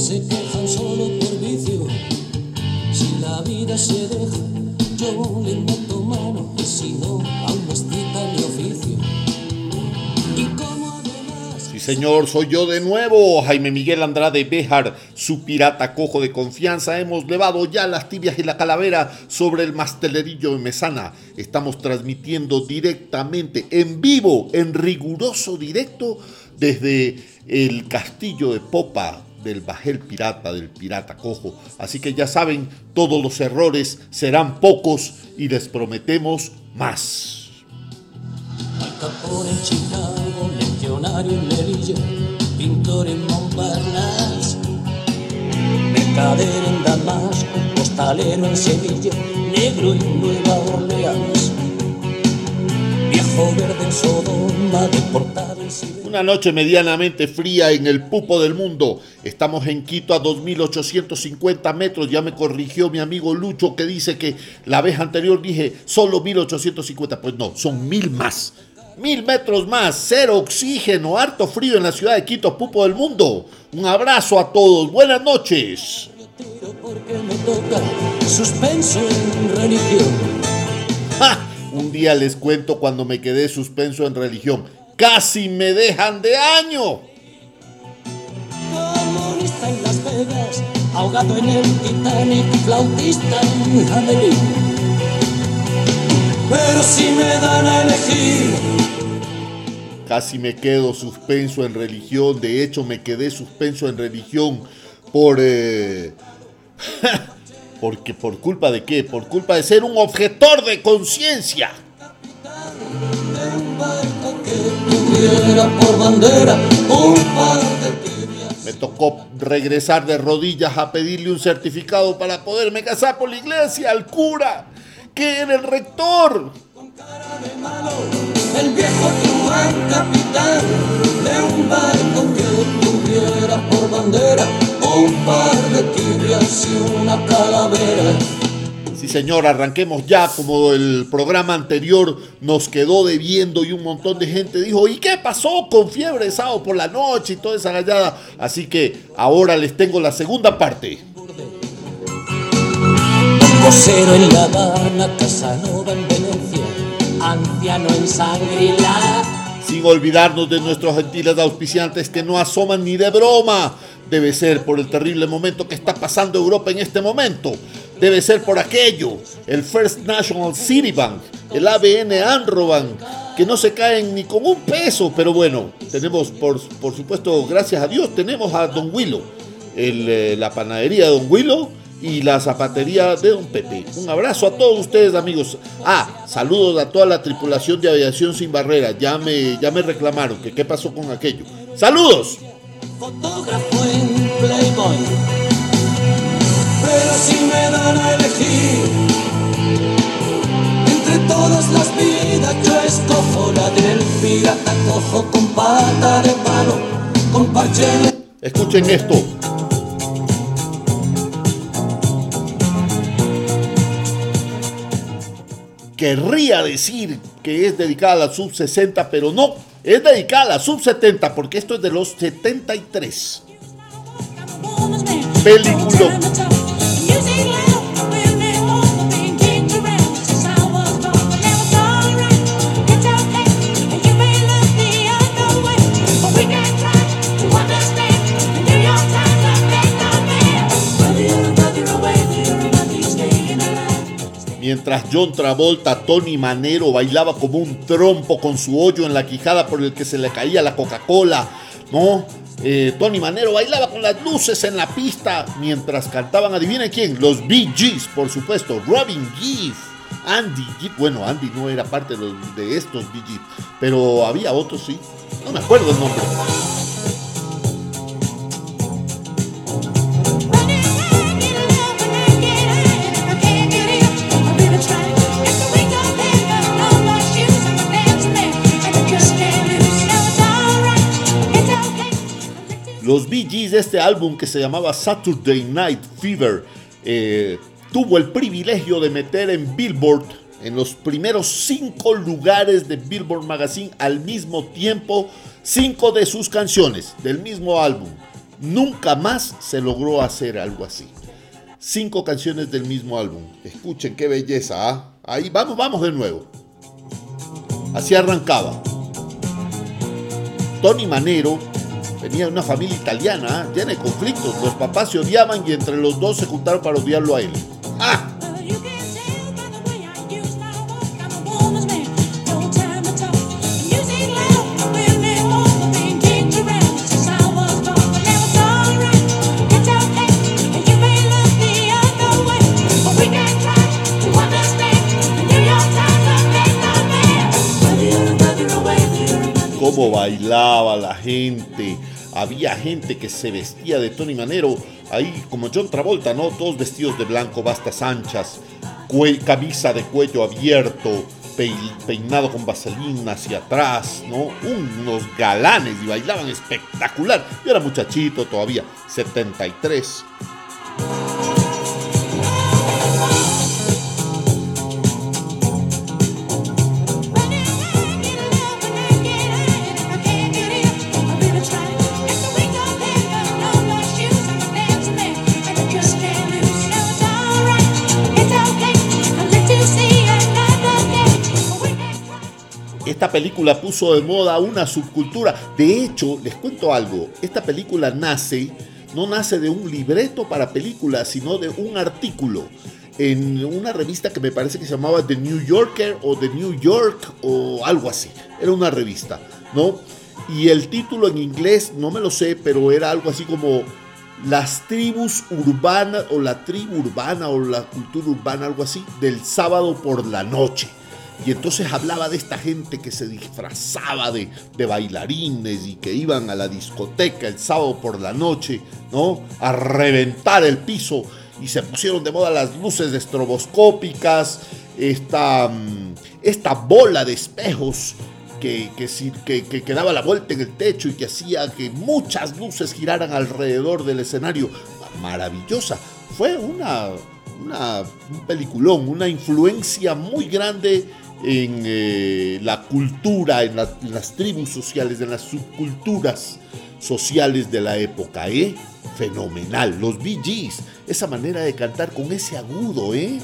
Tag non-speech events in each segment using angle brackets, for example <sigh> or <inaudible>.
se quejan solo por vicio. Si la vida se deja, yo le meto mano si no, aún mi oficio. Y como además... Sí, señor, soy yo de nuevo, Jaime Miguel Andrade Béjar, su pirata cojo de confianza. Hemos levado ya las tibias y la calavera sobre el mastelerillo de Mesana. Estamos transmitiendo directamente, en vivo, en riguroso directo, desde el castillo de Popa del bajel pirata, del pirata cojo. Así que ya saben, todos los errores serán pocos y les prometemos más. Capone Chicago, legionario en Melilla, pintor en Montparnasse, mercader en Damasco, postalero en Sevilla, negro en Nueva Orleans, viejo verde en Sodoma, deportado. Una noche medianamente fría en el pupo del mundo. Estamos en Quito a 2850 metros. Ya me corrigió mi amigo Lucho que dice que la vez anterior dije solo 1850. Pues no, son mil más. Mil metros más, cero oxígeno, harto frío en la ciudad de Quito, pupo del mundo. Un abrazo a todos, buenas noches. Un día les cuento cuando me quedé suspenso en religión. Casi me dejan de año. Comunista en Las Vegas, ahogado en el Titanic, flautista en Hamelin. Pero si me dan a elegir, Casi me quedo suspenso en religión. De hecho, me quedé suspenso en religión por... eh, <laughs> porque por culpa de qué? Por culpa de ser un objetor de conciencia. Tuviera por bandera un par de tibias. Me tocó regresar de rodillas a pedirle un certificado para poderme casar por la iglesia al cura, que era el rector. cara de malo, el viejo truán capitán de un barco que tuviera por bandera un par de tibias y una calavera. Sí, señor, arranquemos ya como el programa anterior nos quedó debiendo y un montón de gente dijo, ¿y qué pasó con fiebre de sábado por la noche y toda esa gallada? Así que ahora les tengo la segunda parte. Vocero en La Habana, Casanova en Venecia, anciano en Sangrila. Sin olvidarnos de nuestros gentiles auspiciantes que no asoman ni de broma. Debe ser por el terrible momento que está pasando Europa en este momento. Debe ser por aquello. El First National City Bank, el ABN Anrobank, que no se caen ni con un peso. Pero bueno, tenemos, por, por supuesto, gracias a Dios, tenemos a Don Willow, eh, la panadería de Don Willow y la zapatería de Don Pepe. Un abrazo a todos ustedes, amigos. Ah, saludos a toda la tripulación de Aviación Sin Barrera. Ya me, ya me reclamaron que qué pasó con aquello. ¡Saludos! fotógrafo en Playboy. Pero si me dan a elegir entre todas las vidas, yo escojo la del pirata cojo con pata de palo, con parche Escuchen esto. Querría decir que es dedicada a la sub 60, pero no, es dedicada a la sub 70 porque esto es de los 73. Película. Mientras John Travolta, Tony Manero bailaba como un trompo con su hoyo en la quijada por el que se le caía la Coca-Cola, ¿no? Eh, Tony Manero bailaba con las luces en la pista mientras cantaban, adivinen quién, los Bee por supuesto, Robin Gibb, Andy Gibb, bueno, Andy no era parte de, estos Bee pero había otros, sí, no me acuerdo el nombre. Los Bee Gees de este álbum que se llamaba Saturday Night Fever eh, tuvo el privilegio de meter en Billboard en los primeros cinco lugares de Billboard Magazine al mismo tiempo cinco de sus canciones del mismo álbum. Nunca más se logró hacer algo así. Cinco canciones del mismo álbum. Escuchen qué belleza. ¿ah? Ahí vamos, vamos de nuevo. Así arrancaba. Tony Manero venía de una familia italiana llena de conflictos. Los papás se odiaban y entre los dos se juntaron para odiarlo a él. ¡Ah! cómo bailaba la gente. Había gente que se vestía de Tony Manero, ahí como John Travolta, ¿no? Todos vestidos de blanco, bastas anchas, camisa de cuello abierto, peinado con vaselina hacia atrás, ¿no? Unos galanes y bailaban espectacular. Yo era muchachito todavía, 73. Película puso de moda una subcultura. De hecho, les cuento algo, esta película nace, no nace de un libreto para películas, sino de un artículo en una revista que me parece que se llamaba The New Yorker o The New York o algo así. Era una revista, ¿no? Y el título en inglés, no me lo sé, pero era algo así como las tribus urbanas o la tribu urbana o la cultura urbana, algo así, del sábado por la noche. Y entonces hablaba de esta gente que se disfrazaba de, bailarines y que iban a la discoteca el sábado por la noche, ¿no? A reventar el piso y se pusieron de moda las luces estroboscópicas, esta, mm, esta bola de espejos que, que, daba la vuelta en el techo y que hacía que muchas luces giraran alrededor del escenario. Maravillosa. Fue una, una, un peliculón, una influencia muy grande en eh, la cultura, en, las tribus sociales, en las subculturas sociales de la época, ¿eh? Fenomenal. Los Bee Gees, esa manera de cantar con ese agudo, ¿eh?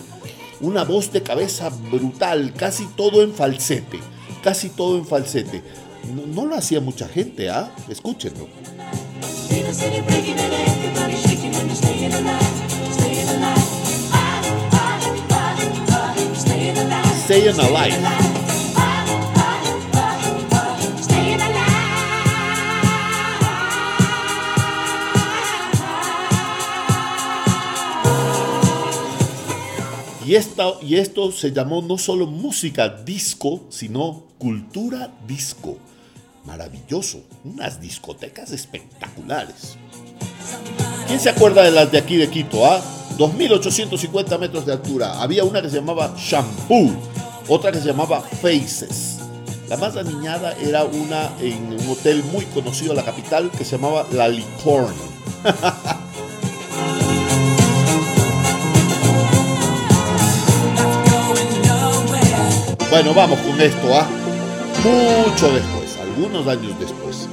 Una voz de cabeza brutal, casi todo en falsete, casi todo en falsete. No, lo hacía mucha gente, ¿ah? Escúchenlo. Alive. Y, y esto se llamó no solo música disco, sino cultura disco. Maravilloso, unas discotecas espectaculares. ¿Quién se acuerda de las de aquí de Quito? Ah? 2.850 metros de altura. Había una que se llamaba Shampoo, otra que se llamaba Faces. La más aniñada era una en un hotel muy conocido en la capital que se llamaba La Licorne. <laughs> bueno, vamos con esto, ¿ah? Mucho después, algunos años después.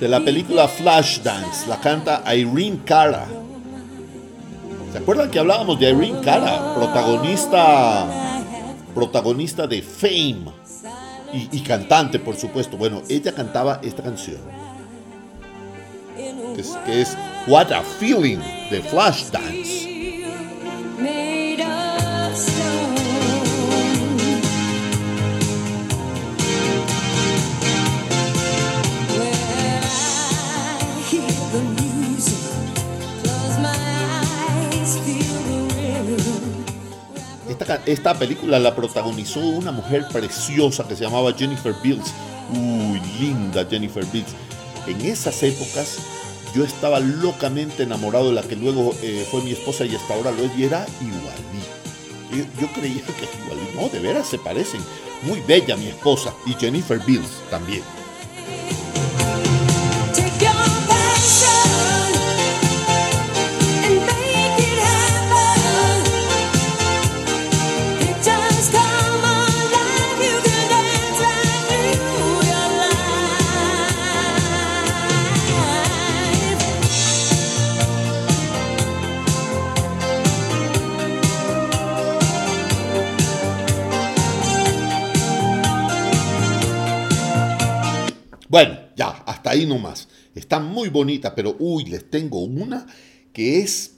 De la película Flashdance. La canta Irene Cara. ¿Se acuerdan que hablábamos de Irene Cara? Protagonista, protagonista de Fame. Y, cantante, por supuesto. Bueno, ella cantaba esta canción. Que es, que es What a Feeling de Flashdance. Esta, película la protagonizó una mujer preciosa que se llamaba Jennifer Bills. Uy, linda Jennifer Bills. En esas épocas yo estaba locamente enamorado de la que luego eh, fue mi esposa y hasta ahora lo es y era igualito. Yo, creía que igualito. No, de veras se parecen. Muy bella mi esposa y Jennifer Bills también. Ahí nomás. Está muy bonita, pero uy, les tengo una que es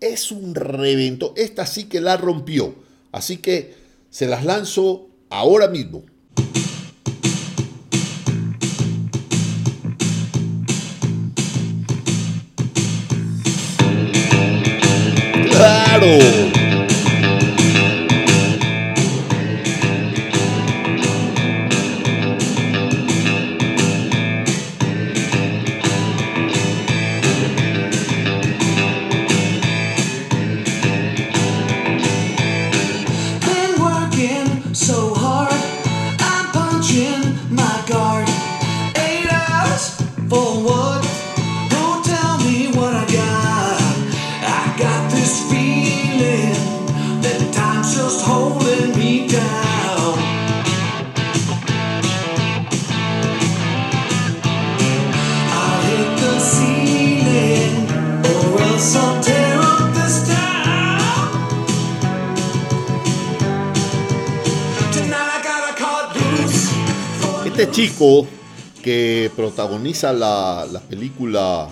es un revento. Esta sí que la rompió. Así que se las lanzo ahora mismo. ¡Claro! La, película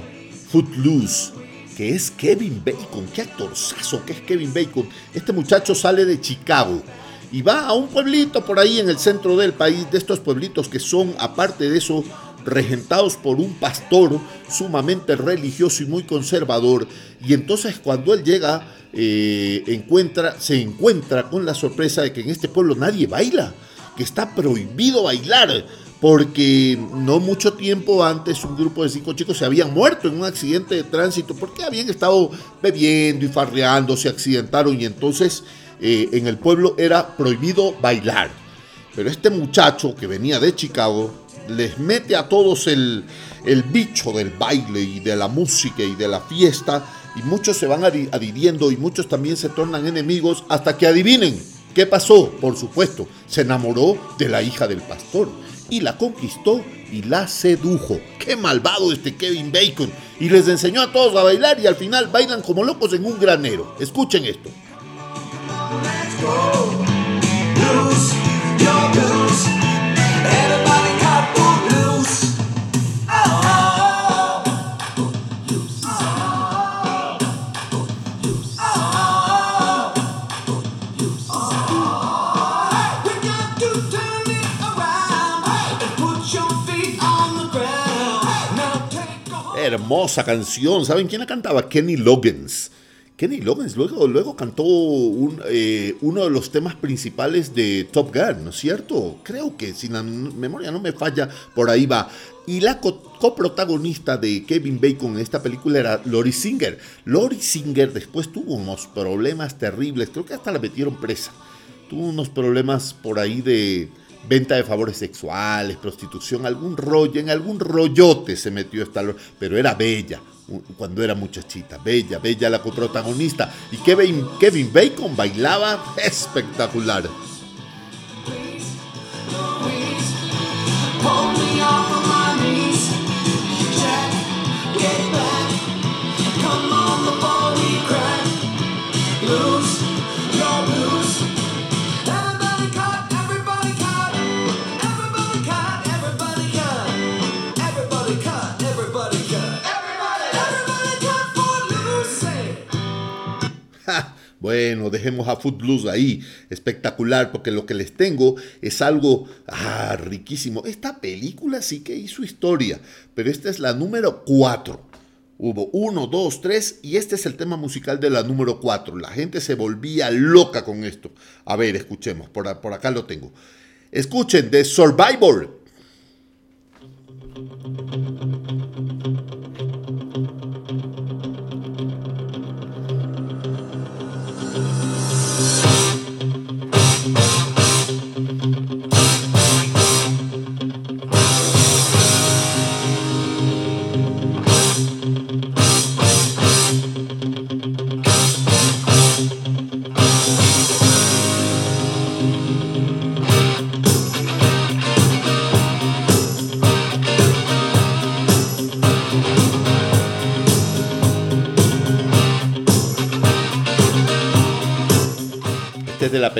Footloose, que es Kevin Bacon. Qué actorzazo que es Kevin Bacon. Este muchacho sale de Chicago y va a un pueblito por ahí en el centro del país, de estos pueblitos que son, aparte de eso, regentados por un pastor sumamente religioso y muy conservador. Y entonces cuando él llega, eh, encuentra, se encuentra con la sorpresa de que en este pueblo nadie baila, que está prohibido bailar porque no mucho tiempo antes un grupo de cinco chicos se habían muerto en un accidente de tránsito porque habían estado bebiendo y farreando, se accidentaron y entonces eh, en el pueblo era prohibido bailar. Pero este muchacho que venía de Chicago les mete a todos el, el bicho del baile y de la música y de la fiesta y muchos se van adhiriendo y muchos también se tornan enemigos hasta que adivinen qué pasó. Por supuesto, se enamoró de la hija del pastor y la conquistó y la sedujo. ¡Qué malvado este Kevin Bacon! Y les enseñó a todos a bailar y al final bailan como locos en un granero. Escuchen esto. Hermosa canción. ¿Saben quién la cantaba? Kenny Loggins. Kenny Loggins luego, luego cantó eh, uno de los temas principales de Top Gun, ¿no es cierto? Creo que si la memoria no me falla, por ahí va. Y la coprotagonista de Kevin Bacon en esta película era Lori Singer. Lori Singer después tuvo unos problemas terribles, creo que hasta la metieron presa. Tuvo unos problemas por ahí de, venta de favores sexuales, prostitución, algún rollo, en algún rollote se metió esta, pero era bella cuando era muchachita, bella, bella la coprotagonista. Y Kevin, Kevin Bacon bailaba espectacular. Bueno, dejemos a Footloose ahí, espectacular, porque lo que les tengo es algo ah, riquísimo. Esta película sí que hizo historia, pero esta es la número 4. Hubo uno, dos, tres, y este es el tema musical de la número 4. La gente se volvía loca con esto. A ver, escuchemos, por, por acá lo tengo. Escuchen, The Survivor.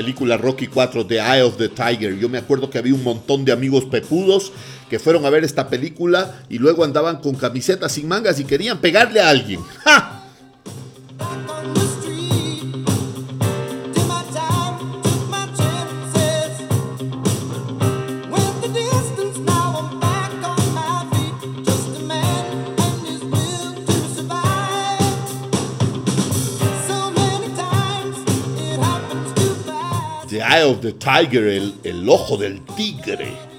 Película Rocky 4, The Eye of the Tiger. Yo me acuerdo que había un montón de amigos pepudos que fueron a ver esta película y luego andaban con camisetas sin mangas y querían pegarle a alguien. <laughs> ¡Ja! Eye of the Tiger, el, el ojo del tigre.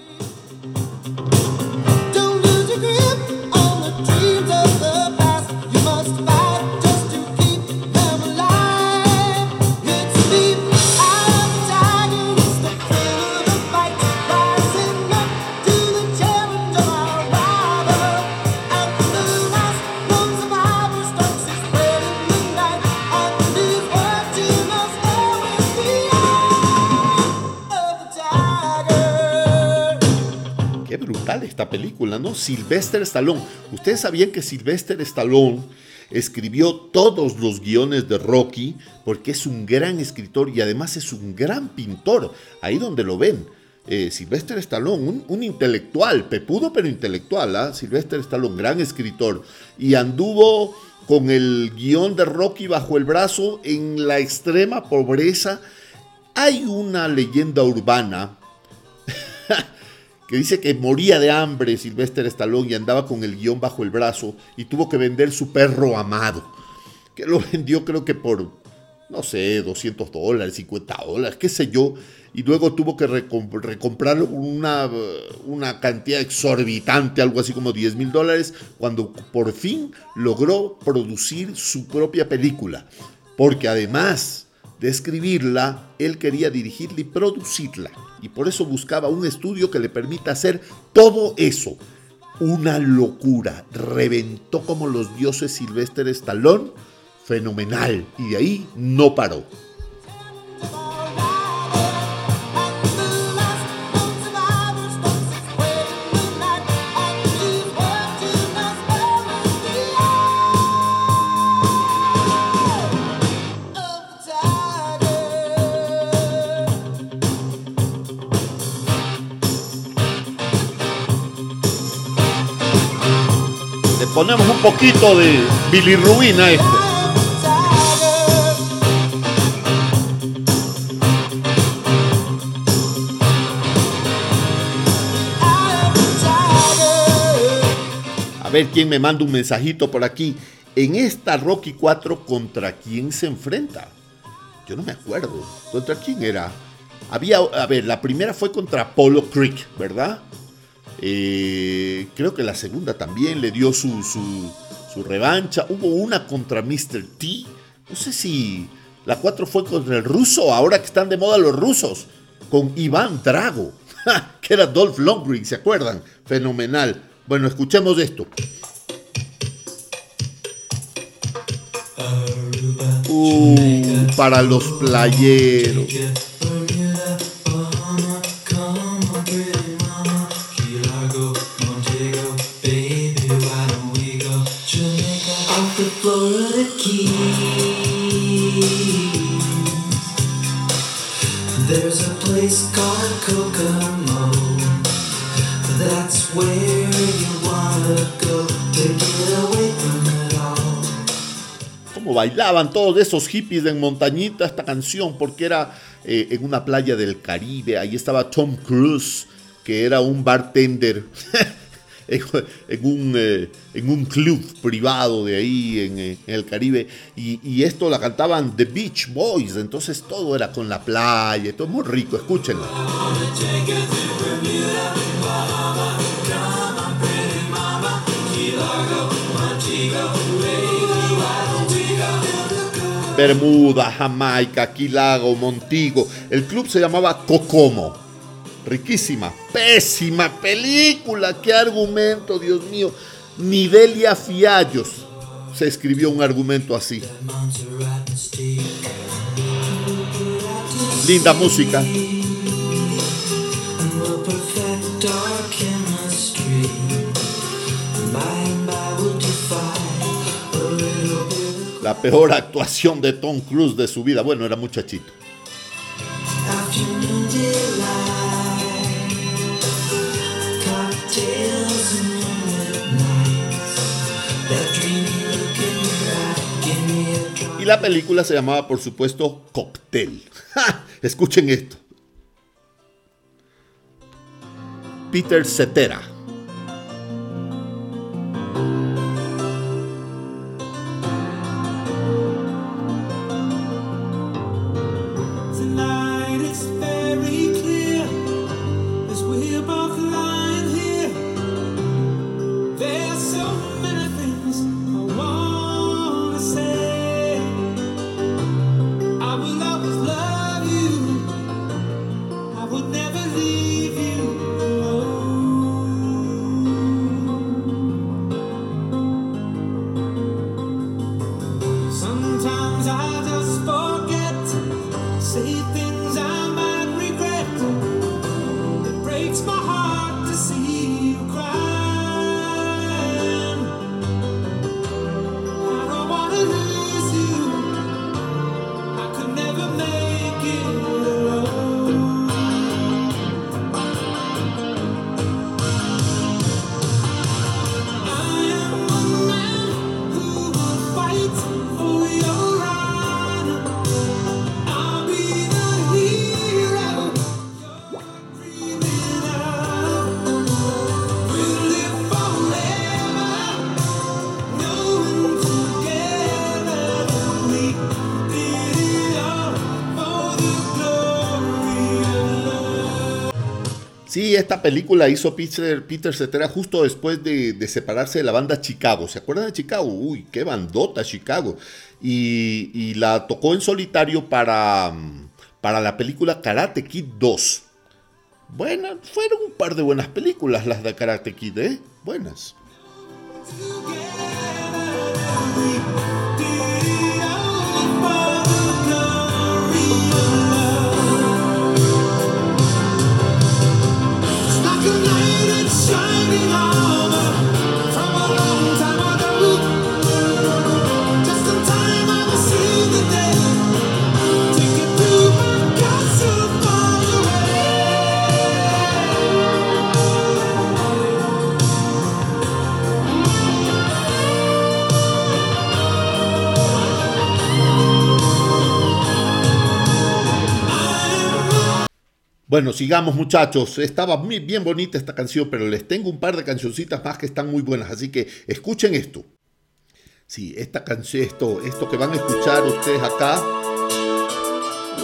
¿No? Sylvester Stallone. Ustedes sabían que Sylvester Stallone escribió todos los guiones de Rocky porque es un gran escritor y además es un gran pintor. Ahí donde lo ven. Eh, Stallone, un, intelectual, pepudo pero intelectual, ¿ah? Sylvester Stallone, gran escritor. Y anduvo con el guion de Rocky bajo el brazo en la extrema pobreza. Hay una leyenda urbana <laughs> que dice que moría de hambre Sylvester Stallone y andaba con el guion bajo el brazo y tuvo que vender su perro amado, que lo <laughs> vendió creo que por, no sé, 200 dólares, 50 dólares, qué sé yo, y luego tuvo que recomprar una, una cantidad exorbitante, algo así como 10 mil dólares, cuando por fin logró producir su propia película, porque además de escribirla, él quería dirigirla y producirla y por eso buscaba un estudio que le permita hacer todo eso. Una locura. Reventó como los dioses Silvestre Stallone. Fenomenal. Y de ahí no paró. Ponemos un poquito de bilirrubina esto. A ver quién me manda un mensajito por aquí. En esta Rocky 4, ¿contra quién se enfrenta? Yo no me acuerdo. ¿Contra quién era? Había, a ver, la primera fue contra Apollo Creek, ¿verdad? Eh, creo que la segunda también le dio su, su, revancha. Hubo una contra Mr. T. No sé si la 4 fue contra el ruso, ahora que están de moda los rusos. Con Iván Drago, <laughs> que era Dolph Lundgren, ¿se acuerdan? Fenomenal. Bueno, escuchemos esto. Uh, para los playeros. Bailaban todos esos hippies en montañita esta canción, porque era eh, en una playa del Caribe. Ahí estaba Tom Cruise, que era un bartender <laughs> en, un, eh, en un club privado de ahí en, eh, el Caribe. Y, esto la cantaban The Beach Boys, entonces todo era con la playa, todo muy rico, escúchenlo. Bermuda, Jamaica, Quilago, Montigo. El club se llamaba Cocomo riquísima, pésima película, qué argumento, Dios mío. Nidelia Fiallos se escribió un argumento así. Linda música. la peor actuación de Tom Cruise de su vida. Bueno, era muchachito. Y la película se llamaba, por supuesto, Cocktail. <laughs> Escuchen esto. Peter Cetera. Esta película hizo Peter, Peter Cetera justo después de, separarse de la banda Chicago. ¿Se acuerdan de Chicago? Uy, qué bandota Chicago. Y, la tocó en solitario para, para la película Karate Kid 2. Bueno, fueron un par de buenas películas las de Karate Kid, ¿eh? Buenas. Bueno, sigamos muchachos. Estaba muy bien bonita esta canción, pero les tengo un par de cancioncitas más que están muy buenas, así que escuchen esto. Sí, esta canción, esto, esto que van a escuchar ustedes acá.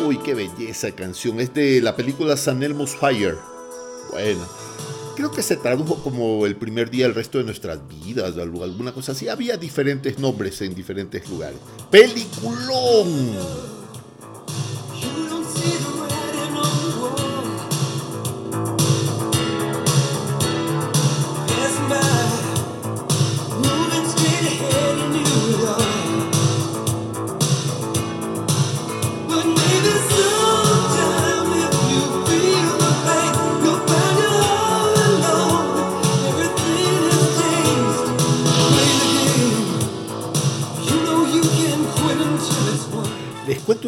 Uy, qué belleza de canción. Es de la película San Elmo's Fire. Bueno, creo que se tradujo como el primer día del resto de nuestras vidas, alguna cosa así. Había diferentes nombres en diferentes lugares. ¡Peliculón!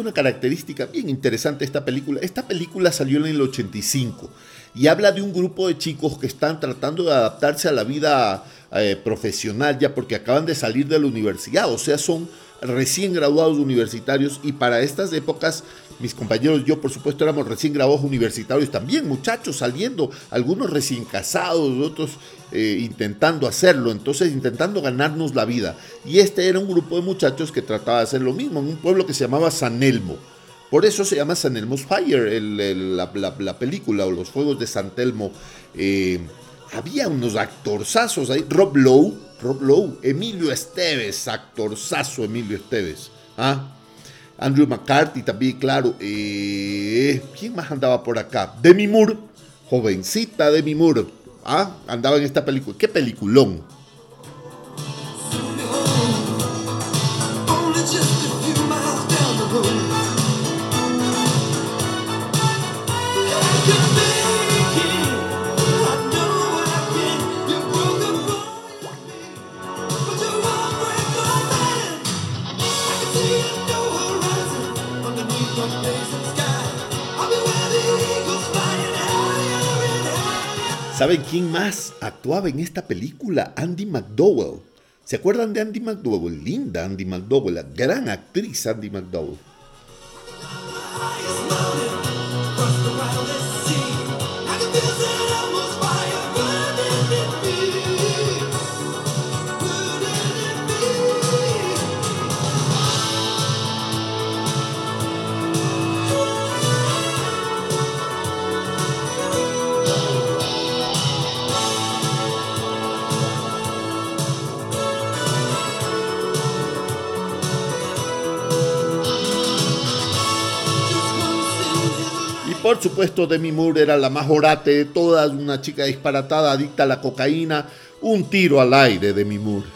Una característica bien interesante esta película. Esta película salió en el 85 y habla de un grupo de chicos que están tratando de adaptarse a la vida eh, profesional ya porque acaban de salir de la universidad, o sea, son recién graduados universitarios y para estas épocas mis compañeros, yo por supuesto éramos recién graduados universitarios también, muchachos saliendo, algunos recién casados, otros eh, intentando hacerlo, entonces intentando ganarnos la vida. Y este era un grupo de muchachos que trataba de hacer lo mismo en un pueblo que se llamaba San Elmo. Por eso se llama San Elmo's Fire, la, película o los Juegos de San Telmo. Eh, había unos actorzazos ahí. Rob Lowe, Rob Lowe, Emilio Esteves, actorzazo Emilio Esteves. ¿ah? Andrew McCarthy también, claro. Eh, ¿Quién más andaba por acá? Demi Moore, jovencita Demi Moore. Ah, andaba en esta película. ¡Qué peliculón! ¿Saben quién más actuaba en esta película? Andy McDowell. ¿Se acuerdan de Andy McDowell? Linda Andy McDowell, la gran actriz Andy McDowell. Por supuesto, Demi Moore era la más orate de todas, una chica disparatada, adicta a la cocaína, un tiro al aire, Demi Moore.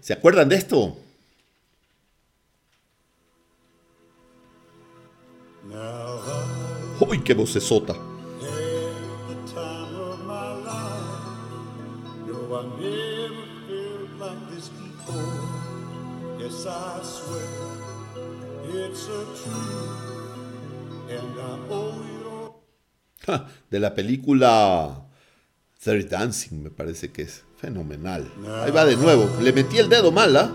¿Se acuerdan de esto? ¡Uy, qué vocesota! De la película Third Dancing, me parece que es fenomenal. Ahí va de nuevo. Le metí el dedo mal, ¿ah?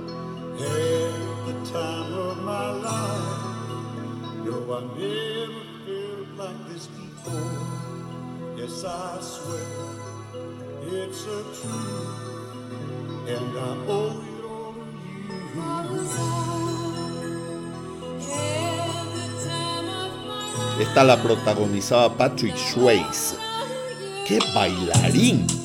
Esta la protagonizaba Patrick Swayze. ¡Qué bailarín!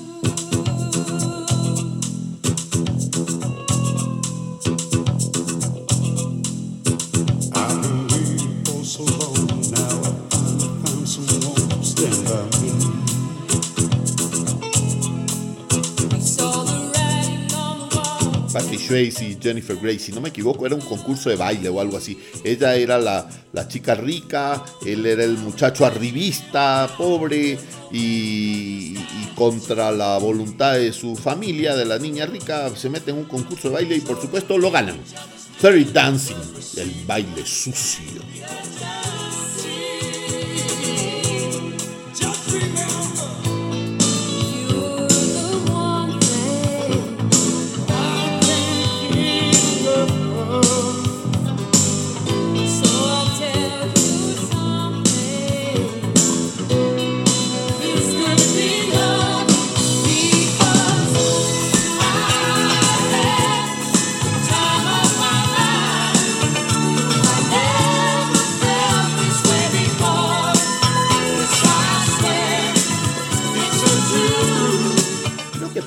Y Jennifer Grey, si no me equivoco, era un concurso de baile o algo así. Ella era la, chica rica, él era el muchacho arribista, pobre, y, y, contra la voluntad de su familia, de la niña rica, se mete en un concurso de baile y por supuesto lo ganan. Fairy Dancing, el baile sucio.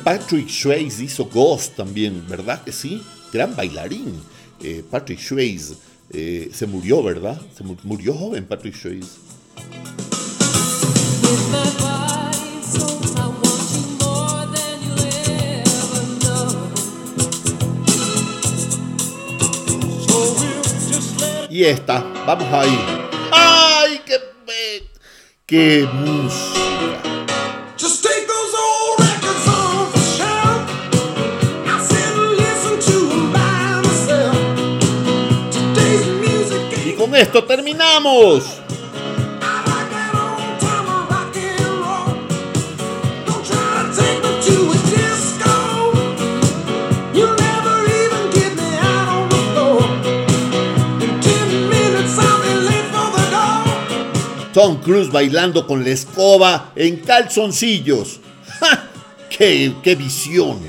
Patrick Swayze hizo Ghost también, ¿verdad que sí? Gran bailarín. Eh, Patrick Swayze eh, se murió, ¿verdad? Se murió joven Patrick Swayze. Y esta, vamos ahí. ¡Ay, qué, qué música! Esto terminamos. Tom Cruise bailando con la escoba en calzoncillos. ¡Ja! ¡Qué, qué visión!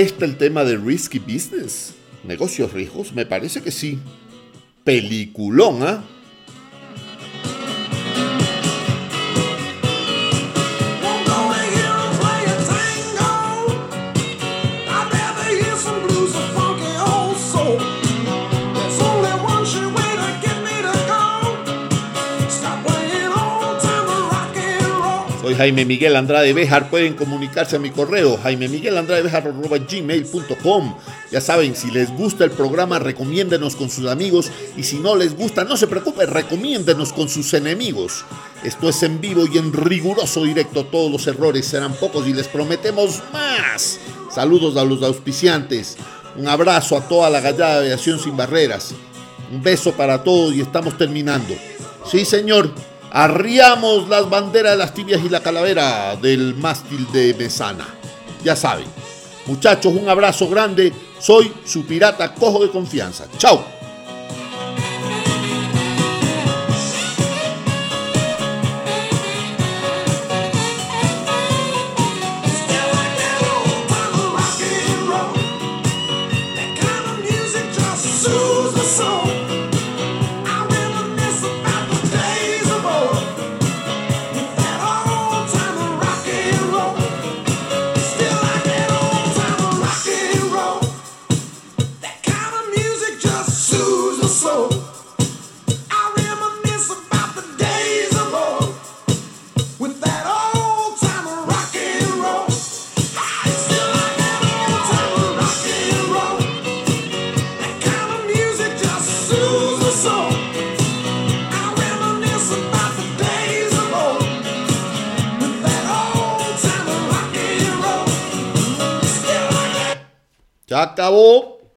Este el tema de Risky Business? ¿Negocios riesgos? Me parece que sí. Peliculón, ¿ah? Jaime Miguel Andrade Bejar. Pueden comunicarse a mi correo jaime miguel andrade. Ya saben, si les gusta el programa, recomiéndenos con sus amigos. Y si no les gusta, no se preocupe, recomiéndenos con sus enemigos. Esto es en vivo y en riguroso directo. Todos los errores serán pocos y les prometemos más. Saludos a los auspiciantes. Un abrazo a toda la gallada de aviación sin barreras. Un beso para todos y estamos terminando. Sí, señor. Arriamos las banderas de las tibias y la calavera del mástil de Mesana. Ya saben. Muchachos, un abrazo grande. Soy su pirata cojo de confianza. Chao.